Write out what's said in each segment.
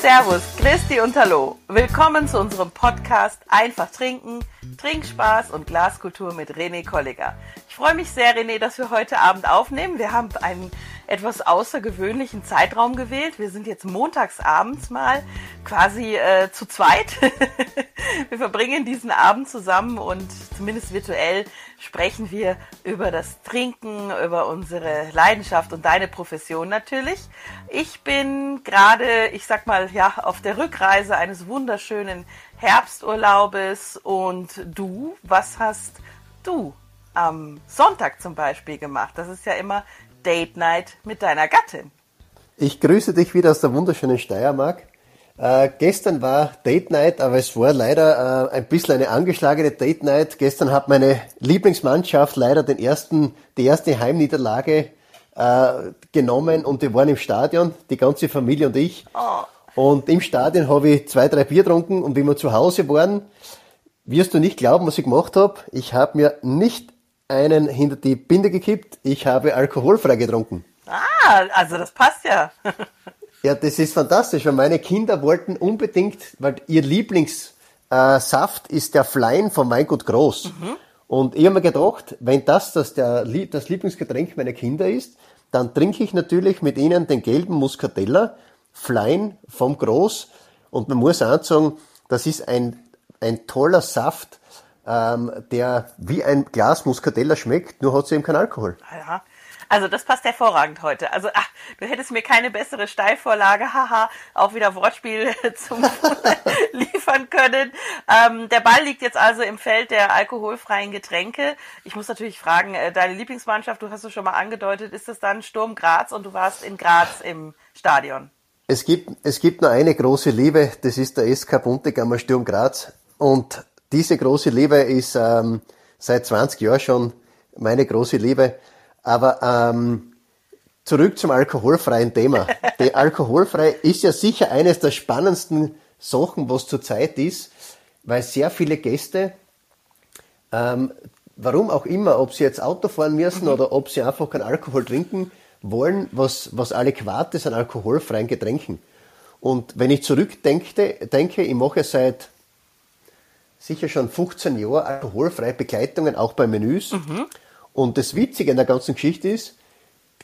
Servus, Christi und Hallo. Willkommen zu unserem Podcast Einfach trinken, Trinkspaß und Glaskultur mit René Kolliger. Ich freue mich sehr, René, dass wir heute Abend aufnehmen. Wir haben einen etwas außergewöhnlichen Zeitraum gewählt. Wir sind jetzt montagsabends mal quasi äh, zu zweit. wir verbringen diesen Abend zusammen und zumindest virtuell sprechen wir über das Trinken, über unsere Leidenschaft und deine Profession natürlich. Ich bin gerade, ich sag mal, ja, auf der Rückreise eines wunderschönen Herbsturlaubes und du, was hast du am Sonntag zum Beispiel gemacht? Das ist ja immer Date Night mit deiner Gattin. Ich grüße dich wieder aus der wunderschönen Steiermark. Äh, gestern war Date Night, aber es war leider äh, ein bisschen eine angeschlagene Date Night. Gestern hat meine Lieblingsmannschaft leider den ersten, die erste Heimniederlage äh, genommen und wir waren im Stadion, die ganze Familie und ich. Oh. Und im Stadion habe ich zwei, drei Bier getrunken und wie wir zu Hause waren, wirst du nicht glauben, was ich gemacht habe. Ich habe mir nicht einen hinter die Binde gekippt, ich habe alkoholfrei getrunken. Ah, also das passt ja. ja, das ist fantastisch, weil meine Kinder wollten unbedingt, weil ihr Lieblingssaft äh, ist der Flein von Weingut Groß. Mhm. Und ich habe mir gedacht, wenn das das, der, das Lieblingsgetränk meiner Kinder ist, dann trinke ich natürlich mit ihnen den gelben Muscatella, Flein vom Groß. Und man muss auch sagen, das ist ein, ein toller Saft, ähm, der wie ein Glas Muscatella schmeckt, nur hat sie eben keinen Alkohol. Ja, also das passt hervorragend heute. Also ach, du hättest mir keine bessere Steilvorlage, haha, auch wieder Wortspiel zum liefern können. Ähm, der Ball liegt jetzt also im Feld der alkoholfreien Getränke. Ich muss natürlich fragen, äh, deine Lieblingsmannschaft, du hast es schon mal angedeutet, ist es dann Sturm Graz und du warst in Graz im Stadion? Es gibt, es gibt nur eine große Liebe, das ist der SK Buntegammer Sturm Graz. Und diese große Liebe ist ähm, seit 20 Jahren schon meine große Liebe. Aber ähm, zurück zum alkoholfreien Thema. Die alkoholfrei ist ja sicher eines der spannendsten Sachen, was zurzeit ist, weil sehr viele Gäste, ähm, warum auch immer, ob sie jetzt Auto fahren müssen mhm. oder ob sie einfach keinen Alkohol trinken wollen, was, was adäquat ist an alkoholfreien Getränken. Und wenn ich zurückdenke, denke, ich mache seit sicher schon 15 Jahre alkoholfreie Begleitungen, auch bei Menüs. Mhm. Und das Witzige an der ganzen Geschichte ist,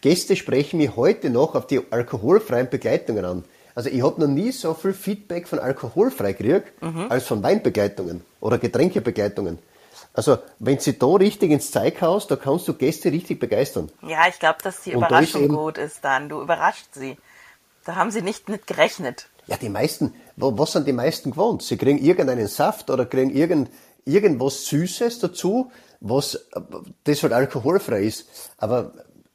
Gäste sprechen mich heute noch auf die alkoholfreien Begleitungen an. Also ich habe noch nie so viel Feedback von alkoholfrei gekriegt, mhm. als von Weinbegleitungen oder Getränkebegleitungen. Also wenn sie da richtig ins Zeug haust, da kannst du Gäste richtig begeistern. Ja, ich glaube, dass die Überraschung ist gut ist dann. Du überrascht sie. Da haben sie nicht mit gerechnet. Ja, die meisten, was sind die meisten gewohnt? Sie kriegen irgendeinen Saft oder kriegen irgend, irgendwas Süßes dazu, was das halt alkoholfrei ist. Aber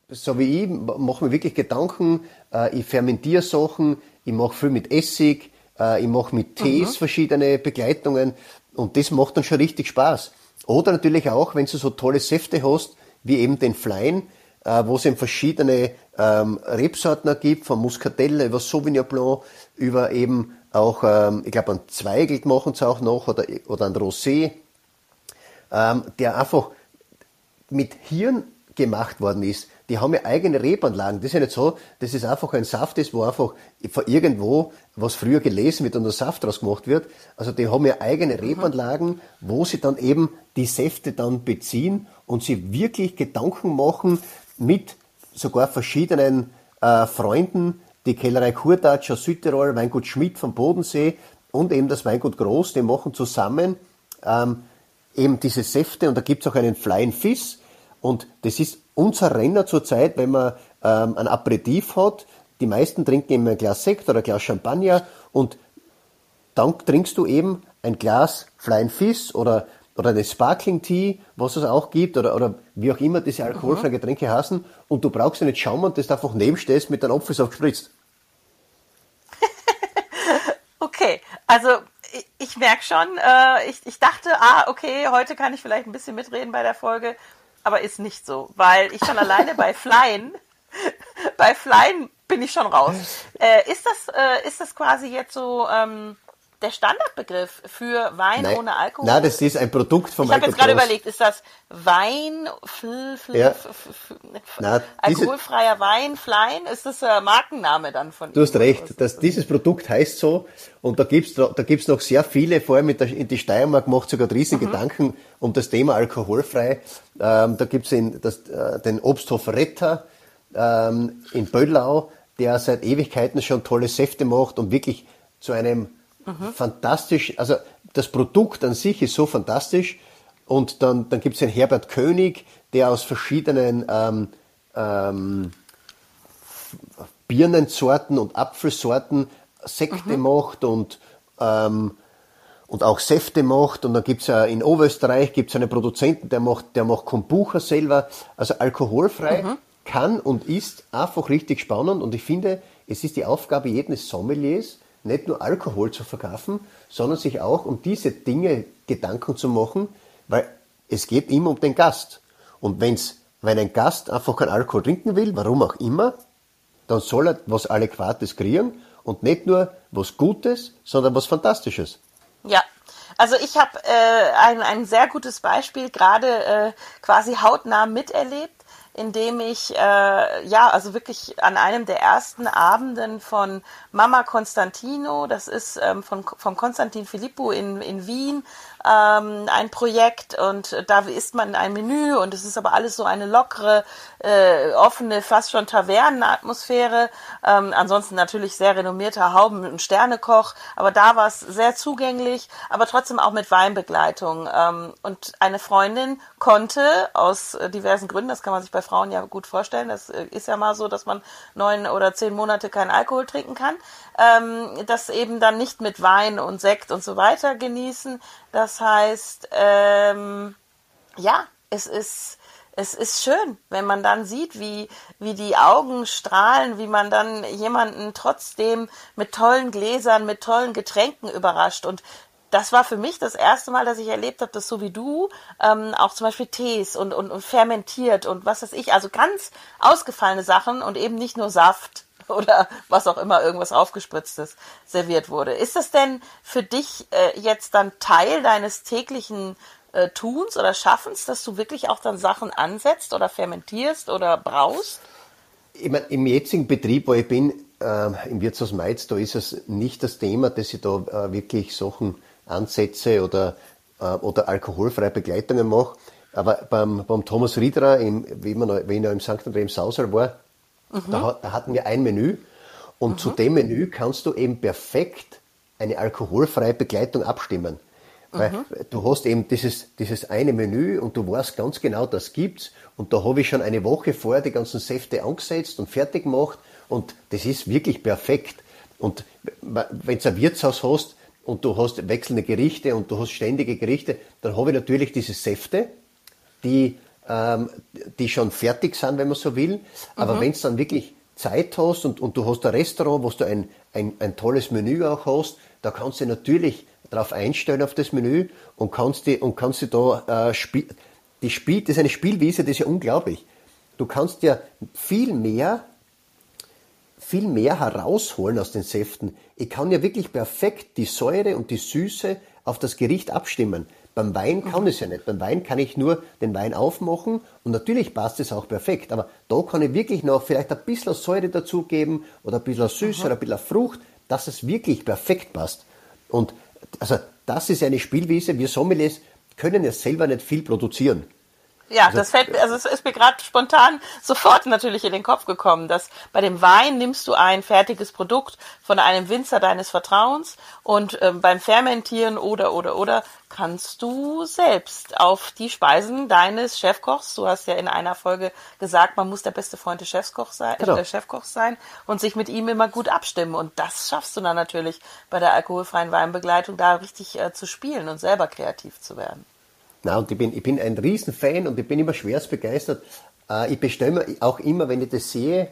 so wie ich, mache mir wirklich Gedanken, äh, ich fermentiere Sachen, ich mache viel mit Essig, äh, ich mache mit Tees mhm. verschiedene Begleitungen und das macht dann schon richtig Spaß. Oder natürlich auch, wenn du so tolle Säfte hast, wie eben den Flein, äh, wo es eben verschiedene ähm, Rebsorten gibt, von Muscatella über Sauvignon Blanc, über eben auch, ähm, ich glaube, ein Zweigelt machen sie auch noch oder, oder ein Rosé, ähm, der einfach mit Hirn gemacht worden ist. Die haben ja eigene Rebanlagen. Das ist ja nicht so, dass es einfach ein Saft ist, wo einfach von irgendwo, was früher gelesen wird und der Saft daraus gemacht wird. Also die haben ja eigene. Rebanlagen, wo sie dann eben die Säfte dann beziehen und sie wirklich Gedanken machen mit sogar verschiedenen äh, Freunden, die Kellerei Kurtatsch aus Südtirol, Weingut Schmidt vom Bodensee und eben das Weingut Groß, die machen zusammen ähm, eben diese Säfte und da gibt es auch einen Flying Fish und das ist unser Renner zurzeit, wenn man ähm, ein Aperitif hat. Die meisten trinken eben ein Glas Sekt oder ein Glas Champagner und dann trinkst du eben ein Glas Flying Fish oder oder eine Sparkling Tea, was es auch gibt, oder, oder wie auch immer diese alkoholfreien Getränke heißen, und du brauchst ja nicht schauen und das einfach nebenstehst mit deinem Apfelsaft gespritzt. okay, also ich, ich merke schon, äh, ich, ich dachte, ah, okay, heute kann ich vielleicht ein bisschen mitreden bei der Folge, aber ist nicht so, weil ich schon alleine bei Flyen, bei Flyen bin ich schon raus. Äh, ist das, äh, ist das quasi jetzt so, ähm, der Standardbegriff für Wein Nein. ohne Alkohol? Nein, das ist ein Produkt von ich habe jetzt gerade überlegt, ist das Wein, fl, fl, Ja. alkoholfreier Wein, Flein? Ist das ein Markenname dann von Du hast recht, das, dieses Produkt heißt so und da gibt's da, gibt's noch sehr viele, vor allem in, der, in die Steiermark macht sogar riesen Mhm. Gedanken um das Thema alkoholfrei. Ähm, da gibt's den, das, äh, den Obsthof Retter ähm, in Böllau, der seit Ewigkeiten schon tolle Säfte macht und wirklich zu einem Mhm. fantastisch, also das Produkt an sich ist so fantastisch und dann, dann gibt's den Herbert König, der aus verschiedenen ähm, ähm, Birnensorten und Apfelsorten Sekte macht und, ähm, und auch Säfte macht. Und dann gibt's ja in Oberösterreich gibt's einen Produzenten, der macht, der macht Kombucha selber. Also alkoholfrei kann und ist einfach richtig spannend. Und ich finde, es ist die Aufgabe jedes Sommeliers, nicht nur Alkohol zu verkaufen, sondern sich auch um diese Dinge Gedanken zu machen, weil es geht immer um den Gast. Und wenn's, wenn ein Gast einfach keinen Alkohol trinken will, warum auch immer, dann soll er was Adäquates kriegen und nicht nur was Gutes, sondern was Fantastisches. Ja, also ich habe äh, ein, ein sehr gutes Beispiel gerade äh, quasi hautnah miterlebt, indem ich äh, ja also wirklich an einem der ersten Abenden von Mama Constantino, das ist ähm, von vom Konstantin Filippo in, in Wien, ähm, ein Projekt und da isst man ein Menü und es ist aber alles so eine lockere, äh, offene, fast schon Tavernenatmosphäre. Ähm, ansonsten natürlich sehr renommierter Hauben- und Sternekoch, aber da war es sehr zugänglich, aber trotzdem auch mit Weinbegleitung. Ähm, und eine Freundin konnte aus äh, diversen Gründen, das kann man sich bei Frauen ja gut vorstellen, das äh, ist ja mal so, dass man neun oder zehn Monate keinen Alkohol trinken kann, ähm, das eben dann nicht mit Wein und Sekt und so weiter genießen. Das heißt, ähm, ja, es ist, es ist schön, wenn man dann sieht, wie, wie die Augen strahlen, wie man dann jemanden trotzdem mit tollen Gläsern, mit tollen Getränken überrascht. Und das war für mich das erste Mal, dass ich erlebt habe, dass so wie du ähm, auch zum Beispiel Tees und, und, und fermentiert und was weiß ich, also ganz ausgefallene Sachen und eben nicht nur Saft oder was auch immer, irgendwas aufgespritztes serviert wurde. Ist das denn für dich äh, jetzt dann Teil deines täglichen äh, Tuns oder Schaffens, dass du wirklich auch dann Sachen ansetzt oder fermentierst oder braust? Ich mein, Im jetzigen Betrieb, wo ich bin, ähm, im Wirtshaus Mainz, da ist es nicht das Thema, dass ich da äh, wirklich Sachen ansetze oder, äh, oder alkoholfreie Begleitungen mache. Aber beim, beim Thomas Riederer, im, wie, man, noch- ich noch im St. André im Sausal war, da, hat- da hatten wir ein Menü und zu dem Menü kannst du eben perfekt eine alkoholfreie Begleitung abstimmen. Weil du hast eben dieses, dieses eine Menü und du weißt ganz genau, das gibt's. Und da habe ich schon eine Woche vorher die ganzen Säfte angesetzt und fertig gemacht. Und das ist wirklich perfekt. Und wenn du ein Wirtshaus hast und du hast wechselnde Gerichte und du hast ständige Gerichte, dann habe ich natürlich diese Säfte, die, ähm, die schon fertig sind, wenn man so will. Aber wenn du dann wirklich Zeit hast und, und du hast ein Restaurant, wo du ein, ein, ein tolles Menü auch hast, da kannst du dich natürlich darauf einstellen auf das Menü und kannst die, und kannst die da äh, spiel, die Spiel, das ist eine Spielwiese, das ist ja unglaublich. Du kannst ja viel mehr viel mehr herausholen aus den Säften. Ich kann ja wirklich perfekt die Säure und die Süße auf das Gericht abstimmen. Beim Wein kann ich es ja nicht. Beim Wein kann ich nur den Wein aufmachen und natürlich passt es auch perfekt. Aber da kann ich wirklich noch vielleicht ein bisschen Säure dazugeben oder ein bisschen Süße oder ein bisschen Frucht, dass es wirklich perfekt passt. Und also das ist eine Spielwiese. Wir Sommeliers können ja selber nicht viel produzieren. Ja, das fällt, also es ist mir gerade spontan sofort natürlich in den Kopf gekommen, dass bei dem Wein nimmst du ein fertiges Produkt von einem Winzer deines Vertrauens und ähm, beim Fermentieren oder oder oder kannst du selbst auf die Speisen deines Chefkochs, du hast ja in einer Folge gesagt, man muss der beste Freund des Chefkochs sein, Genau. äh, Chefkochs sein und sich mit ihm immer gut abstimmen und das schaffst du dann natürlich bei der alkoholfreien Weinbegleitung da richtig äh, zu spielen und selber kreativ zu werden. Na, und ich bin, ich bin ein Riesenfan und ich bin immer schwerst begeistert. Äh, ich bestelle mir auch immer, wenn ich das sehe,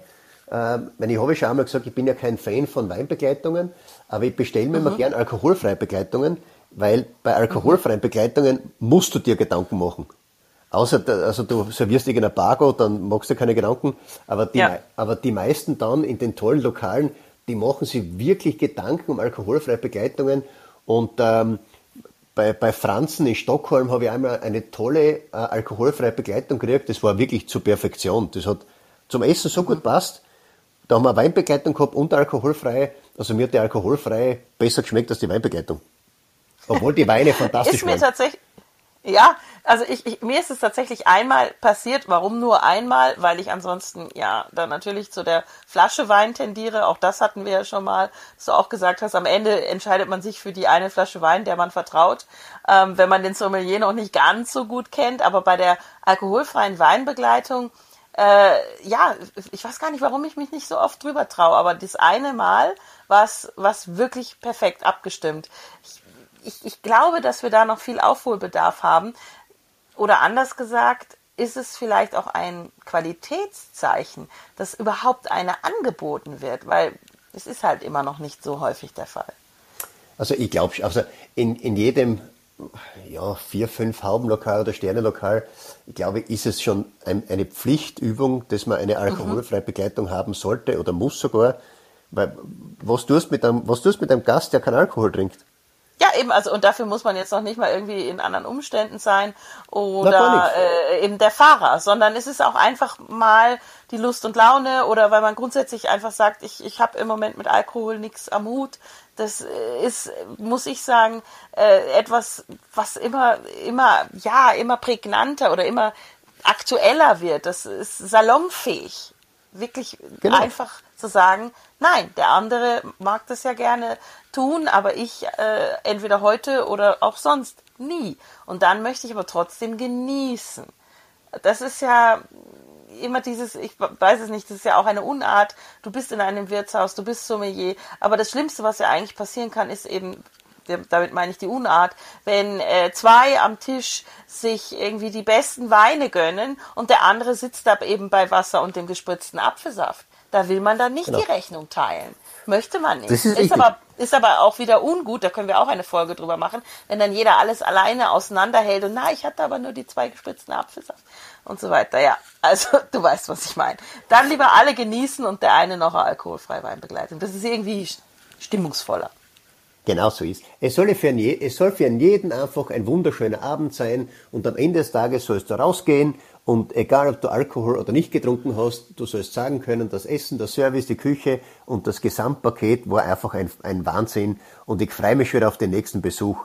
äh, wenn ich habe schon einmal gesagt, ich bin ja kein Fan von Weinbegleitungen, aber ich bestelle mir immer gern alkoholfreie Begleitungen, weil bei alkoholfreien Begleitungen musst du dir Gedanken machen. Außer, also du servierst irgendein Bargo, dann machst du keine Gedanken, aber die, Ja. aber die meisten dann in den tollen Lokalen, die machen sich wirklich Gedanken um alkoholfreie Begleitungen Und ähm, bei, bei Franzen in Stockholm habe ich einmal eine tolle äh, alkoholfreie Begleitung gekriegt. Das war wirklich zur Perfektion. Das hat zum Essen so gut passt. Da haben wir Weinbegleitung gehabt und alkoholfreie. Also mir hat die alkoholfreie besser geschmeckt als die Weinbegleitung. Obwohl die Weine fantastisch ist mir waren. tatsächlich, ja, also ich, ich, mir ist es tatsächlich einmal passiert. Warum nur einmal? Weil ich ansonsten ja dann natürlich zu der Flasche Wein tendiere. Auch das hatten wir ja schon mal, dass du auch gesagt hast. Am Ende entscheidet man sich für die eine Flasche Wein, der man vertraut, ähm, wenn man den Sommelier noch nicht ganz so gut kennt. Aber bei der alkoholfreien Weinbegleitung äh, ja, ich weiß gar nicht, warum ich mich nicht so oft drüber traue, aber das eine Mal war es wirklich perfekt abgestimmt. Ich, ich, ich glaube, dass wir da noch viel Aufholbedarf haben. Oder anders gesagt, ist es vielleicht auch ein Qualitätszeichen, dass überhaupt eine angeboten wird, weil es ist halt immer noch nicht so häufig der Fall. Also ich glaube, also in, in jedem ja, vier, fünf Haubenlokal oder Sternelokal, ich glaube, ist es schon ein, eine Pflichtübung, dass man eine alkoholfreie Begleitung haben sollte oder muss sogar. Weil was tust mit einem, was tust mit einem Gast, der keinen Alkohol trinkt? Ja, eben, also und dafür muss man jetzt noch nicht mal irgendwie in anderen Umständen sein oder äh, eben der Fahrer, sondern es ist auch einfach mal die Lust und Laune oder weil man grundsätzlich einfach sagt, ich, ich habe im Moment mit Alkohol nichts am Hut. Das ist, muss ich sagen, äh, etwas, was immer, immer, ja, immer prägnanter oder immer aktueller wird. Das ist salonfähig. Wirklich Genau. einfach zu sagen, nein, der andere mag das ja gerne tun, aber ich äh, entweder heute oder auch sonst nie. Und dann möchte ich aber trotzdem genießen. Das ist ja immer dieses, ich weiß es nicht, das ist ja auch eine Unart. Du bist in einem Wirtshaus, du bist Sommelier, aber das Schlimmste, was ja eigentlich passieren kann, ist eben, damit meine ich die Unart, wenn äh, zwei am Tisch sich irgendwie die besten Weine gönnen und der andere sitzt da eben bei Wasser und dem gespritzten Apfelsaft. Da will man dann nicht Genau. die Rechnung teilen. Möchte man nicht. Das ist richtig. aber, ist aber auch wieder ungut, da können wir auch eine Folge drüber machen, wenn dann jeder alles alleine auseinanderhält und na, ich hatte aber nur die zwei gespritzten Apfelsaft und so weiter. Ja, also du weißt, was ich meine. Dann lieber alle genießen und der eine noch eine alkoholfreie Weinbegleitung. Das ist irgendwie stimmungsvoller. Genau so ist. Es soll, für je- es soll für jeden einfach ein wunderschöner Abend sein und am Ende des Tages sollst du rausgehen und egal ob du Alkohol oder nicht getrunken hast, du sollst sagen können, das Essen, der Service, die Küche und das Gesamtpaket war einfach ein, ein Wahnsinn und ich freue mich schon wieder auf den nächsten Besuch.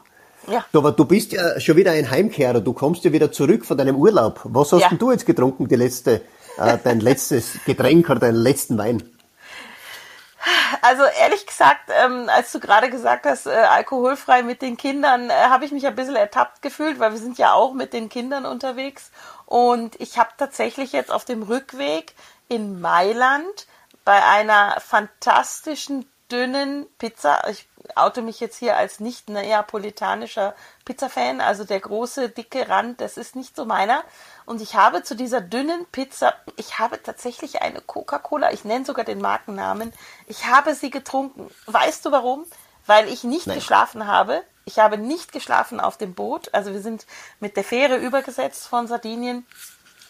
Ja. Du, aber du bist ja schon wieder ein Heimkehrer, du kommst ja wieder zurück von deinem Urlaub. Was hast Ja. denn du jetzt getrunken, die letzte, äh, dein letztes Getränk oder deinen letzten Wein? Also ehrlich gesagt, ähm, als du gerade gesagt hast, äh, alkoholfrei mit den Kindern, äh, habe ich mich ein bisschen ertappt gefühlt, weil wir sind ja auch mit den Kindern unterwegs. Und ich habe tatsächlich jetzt auf dem Rückweg in Mailand bei einer fantastischen dünnen Pizza, ich oute mich jetzt hier als nicht neapolitanischer Pizza-Fan, also der große, dicke Rand, das ist nicht so meiner. Und ich habe zu dieser dünnen Pizza, ich habe tatsächlich eine Coca-Cola, ich nenne sogar den Markennamen, ich habe sie getrunken. Weißt du warum? Weil ich nicht Nein. geschlafen habe. Ich habe nicht geschlafen auf dem Boot. Also wir sind mit der Fähre übergesetzt von Sardinien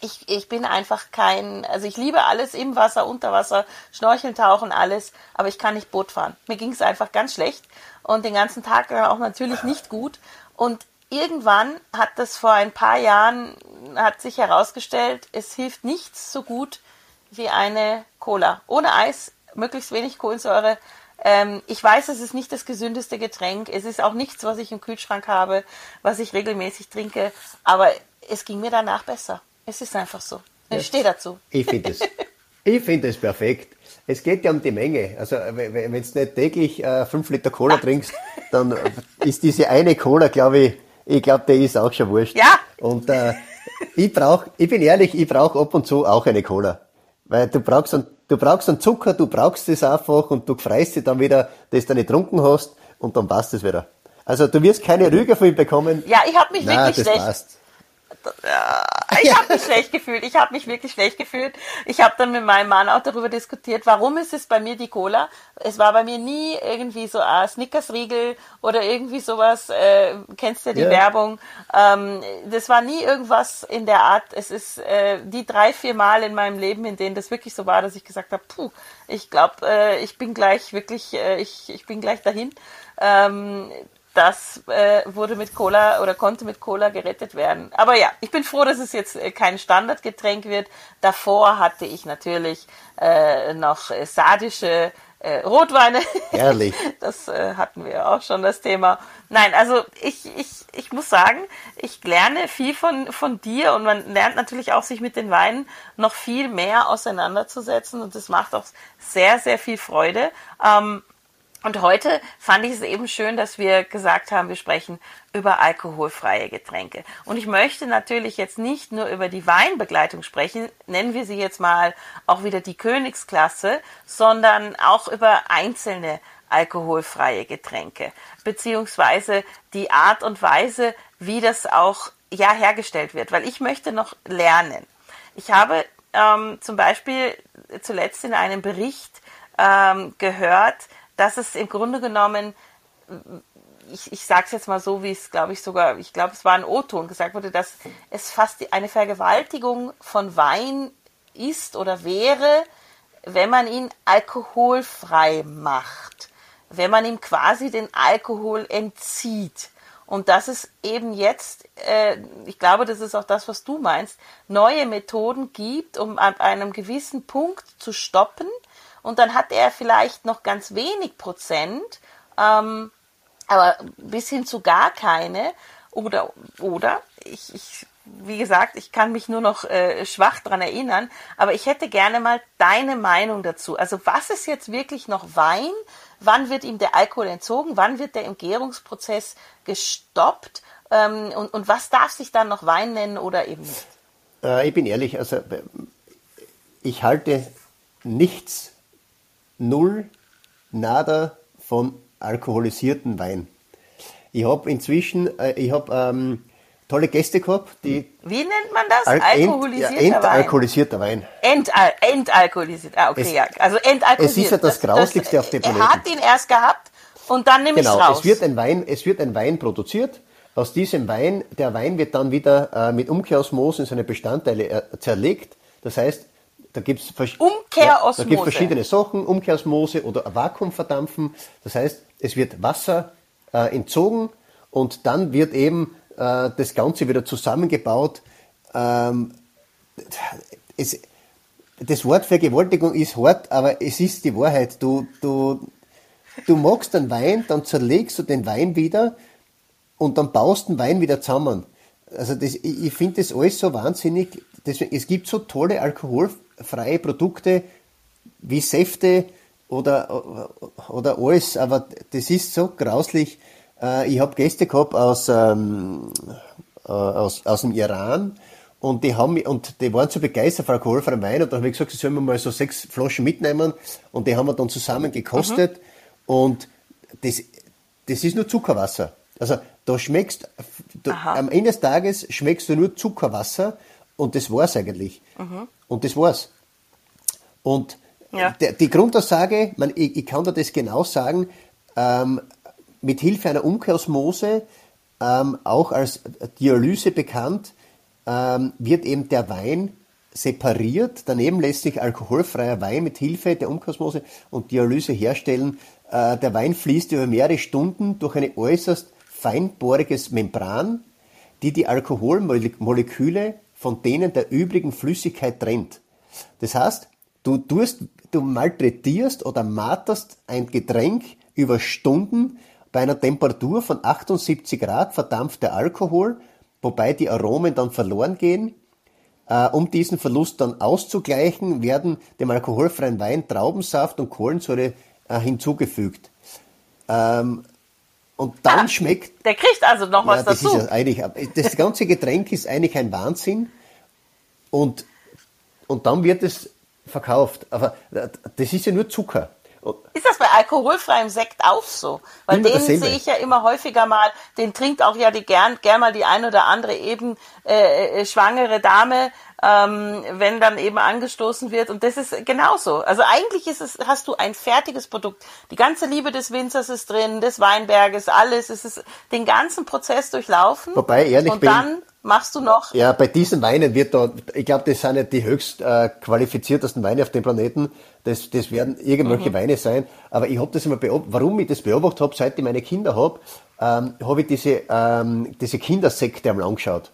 ich, ich bin einfach kein, also ich liebe alles im Wasser, unter Wasser, Schnorcheln, Tauchen, alles, aber ich kann nicht Boot fahren. Mir ging es einfach ganz schlecht und den ganzen Tag auch natürlich nicht gut. Und irgendwann hat das vor ein paar Jahren, hat sich herausgestellt, es hilft nichts so gut wie eine Cola. Ohne Eis, möglichst wenig Kohlensäure. Ähm, ich weiß, es ist nicht das gesündeste Getränk. Es ist auch nichts, was ich im Kühlschrank habe, was ich regelmäßig trinke. Aber es ging mir danach besser. Es ist einfach so. Ich Ja. stehe dazu. Ich finde es. Ich finde es perfekt. Es geht ja um die Menge. Also wenn du nicht täglich äh, fünf Liter Cola trinkst, dann ist diese eine Cola, glaube ich, ich glaube, der ist auch schon wurscht. Ja. Und äh, ich brauch, ich bin ehrlich, ich brauche ab und zu auch eine Cola. Weil du brauchst einen, du brauchst einen Zucker, du brauchst es einfach und du freust dich dann wieder, dass du nicht getrunken hast und dann passt es wieder. Also du wirst keine Rüge von ihm bekommen. Ja, ich habe mich Nein, wirklich das schlecht. passt. Ich habe mich schlecht gefühlt. Ich habe mich wirklich schlecht gefühlt. Ich habe dann mit meinem Mann auch darüber diskutiert, warum ist es bei mir die Cola? Es war bei mir nie irgendwie so ein Snickers-Riegel oder irgendwie sowas. Äh, kennst du ja die Ja. Werbung? Ähm, das war nie irgendwas in der Art. Es ist äh, die drei, vier Mal in meinem Leben, in denen das wirklich so war, dass ich gesagt habe, puh, ich glaube, äh, ich bin gleich wirklich, äh, ich, ich bin gleich dahin. Ähm, das äh, wurde mit Cola oder konnte mit Cola gerettet werden. Aber ja, ich bin froh, dass es jetzt äh, kein Standardgetränk wird. Davor hatte ich natürlich äh, noch äh, sardische äh, Rotweine. Ehrlich. Das äh, hatten wir auch schon das Thema. Nein, also ich, ich, ich muss sagen, ich lerne viel von, von dir und man lernt natürlich auch, sich mit den Weinen noch viel mehr auseinanderzusetzen und das macht auch sehr, sehr viel Freude. Ähm, und heute fand ich es eben schön, dass wir gesagt haben, wir sprechen über alkoholfreie Getränke. Und ich möchte natürlich jetzt nicht nur über die Weinbegleitung sprechen, nennen wir sie jetzt mal auch wieder die Königsklasse, sondern auch über einzelne alkoholfreie Getränke, beziehungsweise die Art und Weise, wie das auch ja hergestellt wird, weil ich möchte noch lernen. Ich habe ähm, zum Beispiel zuletzt in einem Bericht ähm, gehört, dass es im Grunde genommen, ich, ich sage es jetzt mal so, wie es, glaube ich, sogar, ich glaube, es war ein O-Ton gesagt wurde, dass es fast eine Vergewaltigung von Wein ist oder wäre, wenn man ihn alkoholfrei macht, wenn man ihm quasi den Alkohol entzieht. Und dass es eben jetzt, äh, ich glaube, das ist auch das, was du meinst, neue Methoden gibt, um an einem gewissen Punkt zu stoppen und dann hat er vielleicht noch ganz wenig Prozent, ähm, aber bis hin zu gar keine. Oder, oder, ich, ich, wie gesagt, ich kann mich nur noch äh, schwach dran erinnern, aber ich hätte gerne mal deine Meinung dazu. Also was ist jetzt wirklich noch Wein? Wann wird ihm der Alkohol entzogen? Wann wird der Umgärungsprozess gestoppt? Ähm, und, und was darf sich dann noch Wein nennen oder eben nicht? Äh, ich bin ehrlich, also ich halte nichts null, nada von alkoholisierten Wein. Ich habe inzwischen, äh, ich habe ähm, tolle Gäste gehabt, die. Wie nennt man das? Al Alkoholisierter Ent, ja, entalkoholisierter Wein. Ental entalkoholisiert. Ah, okay, es, ja. Also entalkoholisiert. Es ist ja das, das Grauslichste auf dem Planeten. Er hat ihn erst gehabt und dann nehme genau, ich raus. Es wird ein Wein, es wird ein Wein produziert. Aus diesem Wein, der Wein wird dann wieder äh, mit Umkehrosmose in seine Bestandteile äh, zerlegt. Das heißt, da gibt es Umkehrosmose. Ja, da verschiedene Sachen, Umkehrosmose oder Vakuumverdampfen. Das heißt, es wird Wasser äh, entzogen und dann wird eben äh, das Ganze wieder zusammengebaut. Ähm, es, das Wort Vergewaltigung ist hart, aber es ist die Wahrheit. Du, du, du magst den Wein, dann zerlegst du den Wein wieder und dann baust den Wein wieder zusammen. Also das, ich, ich finde das alles so wahnsinnig. Deswegen, es gibt so tolle Alkohol, freie Produkte wie Säfte oder, oder alles, aber das ist so grauslich. Äh, ich habe Gäste gehabt aus, ähm, äh, aus, aus dem Iran und die haben und die waren so begeistert von alkoholfreiem Wein und da habe ich gesagt, sie sollen mir mal so sechs Flaschen mitnehmen und die haben wir dann zusammen gekostet mhm. und das, das ist nur Zuckerwasser. Also da schmeckst du, am Ende des Tages schmeckst du nur Zuckerwasser und das war's eigentlich. Mhm. Und das war's. Und ja. der, die Grundaussage, man, ich, ich, kann dir das genau sagen, ähm, mit Hilfe einer Umkehrosmose, ähm, auch als Dialyse bekannt, ähm, wird eben der Wein separiert. Daneben lässt sich alkoholfreier Wein mit Hilfe der Umkehrosmose und Dialyse herstellen. Äh, der Wein fließt über mehrere Stunden durch eine äußerst feinporiges Membran, die die Alkoholmoleküle von denen der übrigen Flüssigkeit trennt. Das heißt, du tust, du malträtierst oder marterst ein Getränk über Stunden bei einer Temperatur von 78 Grad verdampft der Alkohol, wobei die Aromen dann verloren gehen. Äh, um diesen Verlust dann auszugleichen, werden dem alkoholfreien Wein Traubensaft und Kohlensäure äh, hinzugefügt. Ähm, und dann ah, schmeckt. Der kriegt also noch was das dazu. Ist ja eigentlich, das ganze Getränk ist eigentlich ein Wahnsinn. Und, und dann wird es verkauft. Aber das ist ja nur Zucker. Ist das bei alkoholfreiem Sekt auch so? Weil den sehe ich ja immer häufiger mal, den trinkt auch ja die gern, gern mal die ein oder andere eben äh, äh, schwangere Dame, ähm, wenn dann eben angestoßen wird. Und das ist genauso. Also eigentlich ist es, hast du ein fertiges Produkt. Die ganze Liebe des Winzers ist drin, des Weinberges, alles. Es ist den ganzen Prozess durchlaufen. Wobei, ehrlich und bin, dann Machst du noch? Ja, bei diesen Weinen wird da, ich glaube, das sind nicht die höchst äh, qualifiziertesten Weine auf dem Planeten. Das, das werden irgendwelche mhm. Weine sein. Aber ich habe das immer beobachtet, warum ich das beobachtet habe, seit ich meine Kinder habe, ähm, habe ich diese, ähm, diese Kindersekte einmal angeschaut.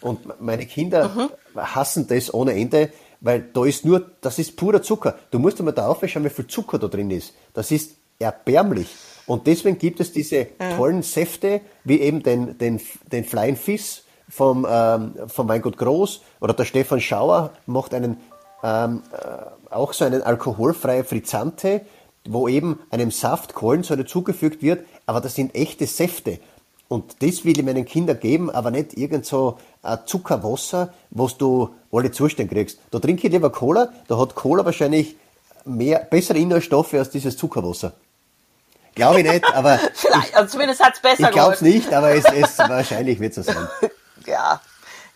Und meine Kinder mhm. Hassen das ohne Ende, weil da ist nur, das ist purer Zucker. Du musst einmal da aufschauen, wie viel Zucker da drin ist. Das ist erbärmlich. Und deswegen gibt es diese mhm. tollen Säfte, wie eben den, den, den Flying Fish, vom, ähm, vom Weingut Groß oder der Stefan Schauer macht einen, ähm, äh, auch so einen alkoholfreien Frizzante, wo eben einem Saft Kohlensäure zugefügt wird, aber das sind echte Säfte. Und das will ich meinen Kindern geben, aber nicht irgend so Zuckerwasser, was du alle Zustände kriegst. Da trinke ich lieber Cola, da hat Cola wahrscheinlich mehr, bessere Inhaltsstoffe als dieses Zuckerwasser. Glaube ich nicht, aber. Vielleicht, also zumindest hat es besser Ich glaube es nicht, aber es, es wahrscheinlich wird es so sein ja,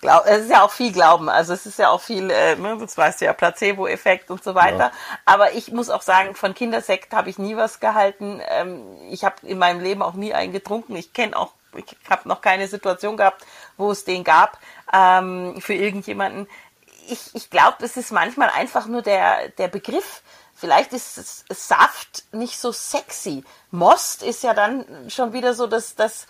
glaub, es ist ja auch viel Glauben, also es ist ja auch viel, äh, ne, das weißt du ja, Placebo-Effekt und so weiter. Ja. Aber ich muss auch sagen, von Kindersekt habe ich nie was gehalten. Ähm, ich habe in meinem Leben auch nie einen getrunken. Ich kenne auch, ich habe noch keine Situation gehabt, wo es den gab ähm, für irgendjemanden. Ich, ich glaube, es ist manchmal einfach nur der, der Begriff. Vielleicht ist Saft nicht so sexy. Most ist ja dann schon wieder so dass das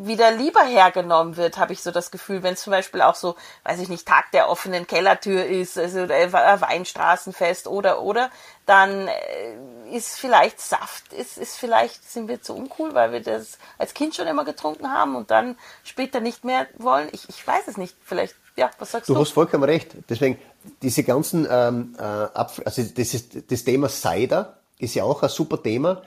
wieder lieber hergenommen wird, habe ich so das Gefühl, wenn es zum Beispiel auch so, weiß ich nicht, Tag der offenen Kellertür ist, also Weinstraßenfest oder oder, dann äh, ist vielleicht Saft, ist, ist vielleicht, sind wir zu uncool, weil wir das als Kind schon immer getrunken haben und dann später nicht mehr wollen. Ich, ich weiß es nicht, vielleicht, ja, was sagst du? Du hast vollkommen recht. Deswegen, diese ganzen, ähm, äh, also das, ist, das Thema Cider ist ja auch ein super Thema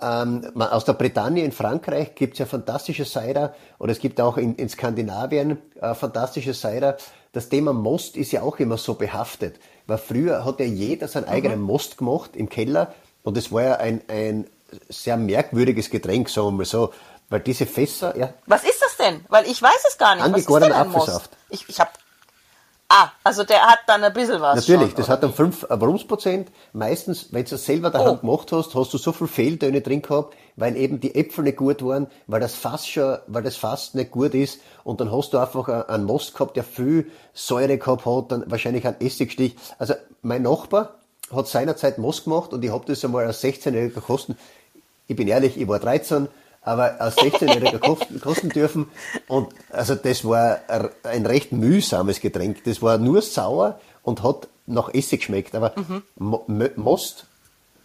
ähm, aus der Bretagne in Frankreich gibt es ja fantastische Cider oder es gibt auch in, in Skandinavien äh, fantastische Cider. Das Thema Most ist ja auch immer so behaftet, weil früher hat ja jeder seinen eigenen mhm. Most gemacht im Keller und es war ja ein, ein sehr merkwürdiges Getränk, sagen wir mal so. Weil diese Fässer, ja. Was ist das denn? Weil ich weiß es gar nicht. Angegorener Apfelsaft. Ich, ich habe Ah, also der hat dann ein bisschen was. Natürlich, schon, das hat dann 5 Volumensprozent. Meistens, wenn du es selber daheim oh. gemacht hast, hast du so viel Fehltöne drin gehabt, weil eben die Äpfel nicht gut waren, weil das Fass schon, weil das Fass nicht gut ist. Und dann hast du einfach einen Most gehabt, der viel Säure gehabt hat, dann wahrscheinlich einen Essigstich. Also mein Nachbar hat seinerzeit Most gemacht und ich habe das einmal als 16-Jähriger kosten. Ich bin ehrlich, ich war 13 aber als 16-Jähriger kosten, kosten dürfen. Und also das war ein recht mühsames Getränk. Das war nur sauer und hat nach Essig geschmeckt. Aber mhm. Most,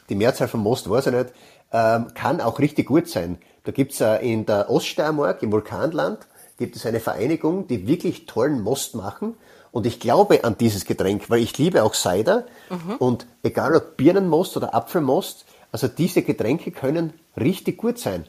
die Mehrzahl von Most weiß ich nicht, ähm, kann auch richtig gut sein. Da gibt's äh, in der Oststeiermark, im Vulkanland, gibt es eine Vereinigung, die wirklich tollen Most machen. Und ich glaube an dieses Getränk, weil ich liebe auch Cider. Mhm. Und egal ob Birnenmost oder Apfelmost, also diese Getränke können richtig gut sein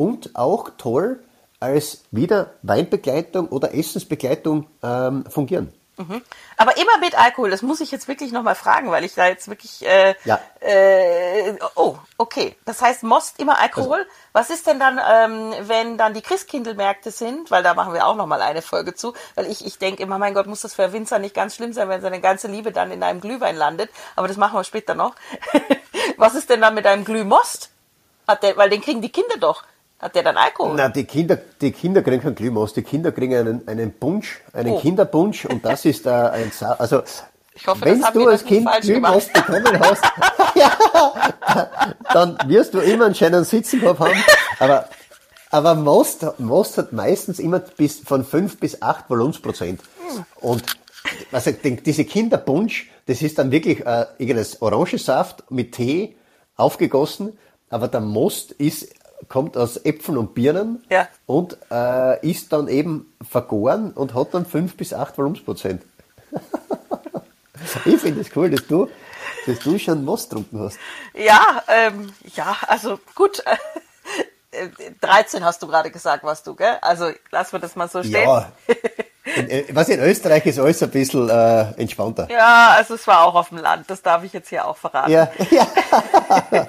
und auch toll als wieder Weinbegleitung oder Essensbegleitung ähm, fungieren. Mhm. Aber immer mit Alkohol, das muss ich jetzt wirklich nochmal fragen, weil ich da jetzt wirklich. Äh, ja. Äh, oh, okay. Das heißt, Most immer Alkohol. Also, Was ist denn dann, ähm, wenn dann die Christkindlmärkte sind? Weil da machen wir auch nochmal eine Folge zu. Weil ich, ich denke immer, mein Gott, muss das für Winzer nicht ganz schlimm sein, wenn seine ganze Liebe dann in einem Glühwein landet. Aber das machen wir später noch. Was ist denn dann mit einem Glühmost? Der, weil den kriegen die Kinder doch. Hat der dann Alkohol? Na, die Kinder, die Kinder kriegen keinen Glühmaus, die Kinder kriegen einen, einen Punsch, einen oh. Kinderpunsch und das ist äh, ein, Sa also, hoffe, wenn du als Kind Glühmaus bekommen hast, ja, dann wirst du immer einen schönen Sitzenkopf haben, aber, aber Most, Most hat meistens immer bis, von 5 bis 8 Volumensprozent. Und, also, diese Kinderpunsch, das ist dann wirklich äh, irgendein Orangensaft mit Tee aufgegossen, aber der Most ist kommt aus Äpfeln und Birnen ja. und äh, ist dann eben vergoren und hat dann 5 bis 8 Volumensprozent. ich finde es cool, dass du, dass du schon Most getrunken hast. Ja, ähm, ja, also gut. 13 hast du gerade gesagt, was du, gell? Also lassen wir das mal so stehen. Ja. In, äh, was in Österreich ist alles ein bisschen äh, entspannter. Ja, also es war auch auf dem Land, das darf ich jetzt hier auch verraten. Ja, ja.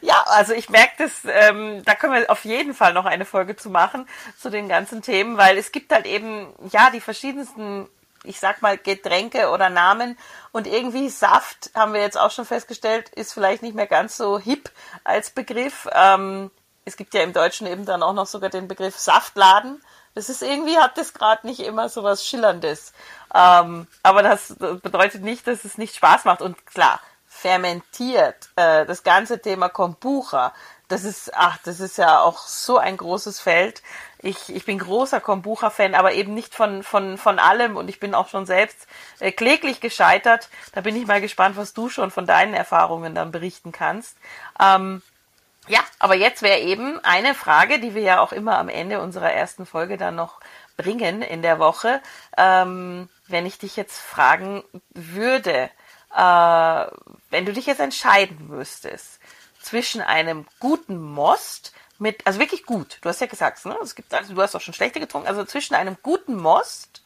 Ja, also ich merke das, ähm, da können wir auf jeden Fall noch eine Folge zu machen, zu den ganzen Themen, weil es gibt halt eben, ja, die verschiedensten, ich sag mal, Getränke oder Namen und irgendwie Saft, haben wir jetzt auch schon festgestellt, ist vielleicht nicht mehr ganz so hip als Begriff. Ähm, es gibt ja im Deutschen eben dann auch noch sogar den Begriff Saftladen, Das ist irgendwie, hat das gerade nicht immer so was Schillerndes. Ähm, aber das bedeutet nicht, dass es nicht Spaß macht. Und klar, fermentiert, äh, das ganze Thema Kombucha, das ist, ach, das ist ja auch so ein großes Feld. Ich, ich bin großer Kombucha-Fan, aber eben nicht von, von, von allem und ich bin auch schon selbst äh, kläglich gescheitert. Da bin ich mal gespannt, was du schon von deinen Erfahrungen dann berichten kannst. Ähm, ja, aber jetzt wäre eben eine Frage, die wir ja auch immer am Ende unserer ersten Folge dann noch bringen in der Woche. Ähm, wenn ich dich jetzt fragen würde, äh, wenn du dich jetzt entscheiden müsstest zwischen einem guten Most mit, also wirklich gut, du hast ja gesagt, ne? es gibt, also du hast auch schon schlechte getrunken, also zwischen einem guten Most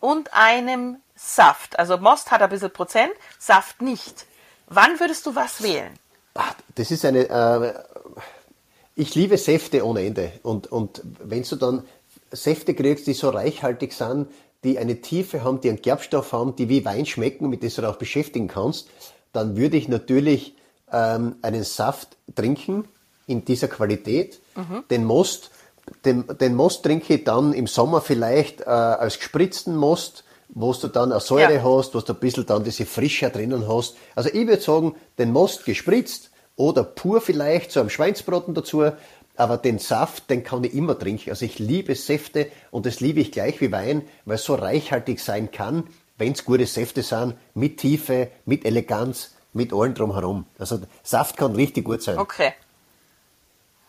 und einem Saft. Also Most hat ein bisschen Prozent, Saft nicht. Wann würdest du was wählen? Ach, das ist eine, äh, ich liebe Säfte ohne Ende. Und, und wenn du dann Säfte kriegst, die so reichhaltig sind, die eine Tiefe haben, die einen Gerbstoff haben, die wie Wein schmecken, mit dem du auch beschäftigen kannst, dann würde ich natürlich ähm, einen Saft trinken in dieser Qualität. Mhm. Den Most, den, den Most trinke ich dann im Sommer vielleicht äh, als gespritzten Most, wo du dann eine Säure ja. hast, wo du ein bisschen dann diese Frische drinnen hast. Also ich würde sagen, den Most gespritzt oder pur vielleicht, so einem Schweinsbraten dazu, aber den Saft, den kann ich immer trinken. Also ich liebe Säfte und das liebe ich gleich wie Wein, weil es so reichhaltig sein kann, wenn es gute Säfte sind, mit Tiefe, mit Eleganz, mit allem drumherum. Also Saft kann richtig gut sein. Okay.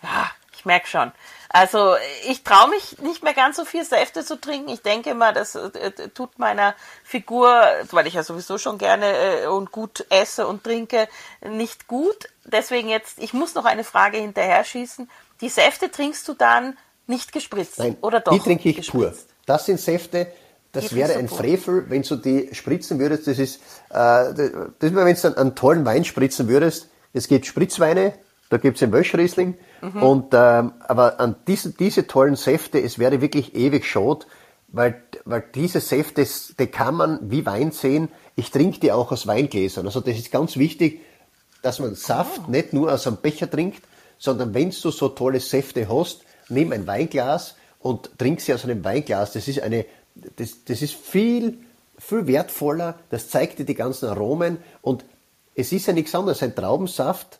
Ja, ich merke schon. Also ich traue mich nicht mehr ganz so viel Säfte zu trinken. Ich denke mal, das äh, tut meiner Figur, weil ich ja sowieso schon gerne äh, und gut esse und trinke, nicht gut. Deswegen jetzt, ich muss noch eine Frage hinterher schießen. Die Säfte trinkst du dann nicht gespritzt Nein, oder doch? Die trinke ich gespritzt? pur. Das sind Säfte, das die wäre ein Frevel, wenn du die spritzen würdest. Das ist, äh, das ist wenn du einen, tollen Wein spritzen würdest. Es gibt Spritzweine, da gibt es den Wöschriesling. Mhm. Und, ähm, aber an diesen, diese tollen Säfte, es wäre wirklich ewig schade, weil, weil diese Säfte, die kann man wie Wein sehen. Ich trinke die auch aus Weingläsern. Also das ist ganz wichtig, dass man Saft oh. nicht nur aus einem Becher trinkt, sondern wenn du so tolle Säfte hast, nimm ein Weinglas und trink sie aus einem Weinglas. Das ist eine, das, das ist viel, viel wertvoller. Das zeigt dir die ganzen Aromen und es ist ja nichts anderes. Ein Traubensaft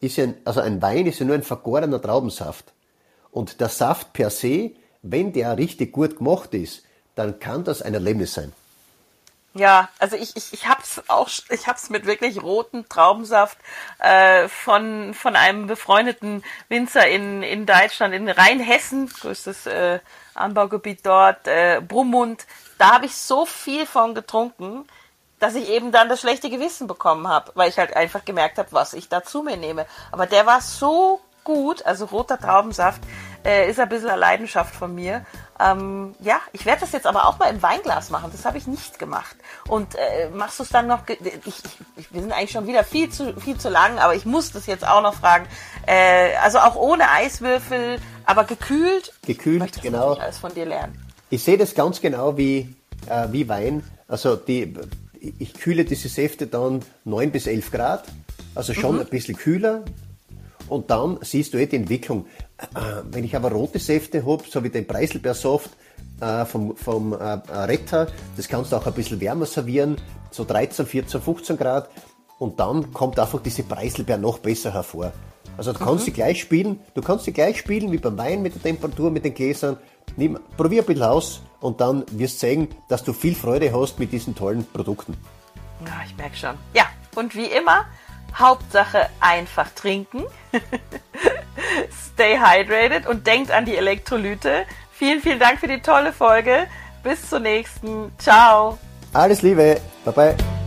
ist ja, ein, also ein Wein ist ja nur ein vergorener Traubensaft. Und der Saft per se, wenn der richtig gut gemacht ist, dann kann das ein Erlebnis sein. Ja, also ich, ich, ich hab's auch, ich hab's mit wirklich rotem Traubensaft äh, von, von einem befreundeten Winzer in, in Deutschland, in Rheinhessen, größtes äh, Anbaugebiet dort, äh, Brummund. Da habe ich so viel von getrunken, dass ich eben dann das schlechte Gewissen bekommen habe, weil ich halt einfach gemerkt habe, was ich da zu mir nehme. Aber der war so gut, also roter Traubensaft äh, ist ein bisschen eine Leidenschaft von mir. Ähm, ja, ich werde das jetzt aber auch mal im Weinglas machen. Das habe ich nicht gemacht. Und äh, machst du es dann noch? Ich, ich, wir sind eigentlich schon wieder viel zu viel zu lang, aber ich muss das jetzt auch noch fragen. Äh, also auch ohne Eiswürfel, aber gekühlt. Gekühlt, genau. Alles von dir lernen. Ich sehe das ganz genau wie äh, wie Wein. Also die, ich kühle diese Säfte dann 9 bis 11 Grad, also schon mhm. ein bisschen kühler. Und dann siehst du eh die Entwicklung. Äh, wenn ich aber rote Säfte habe, so wie den Preiselbeersaft äh, vom, vom äh, Retter, das kannst du auch ein bisschen wärmer servieren, so 13, 14, 15 Grad. Und dann kommt einfach diese Preiselbeer noch besser hervor. Also du kannst mhm. sie gleich spielen, du kannst sie gleich spielen wie beim Wein mit der Temperatur, mit den Gläsern. Nimm, probier ein bisschen aus und dann wirst du sehen, dass du viel Freude hast mit diesen tollen Produkten. Ja, ich merke schon. Ja, und wie immer, Hauptsache einfach trinken. Stay hydrated und denkt an die Elektrolyte. Vielen, vielen Dank für die tolle Folge. Bis zur nächsten. Ciao. Alles Liebe. Bye bye.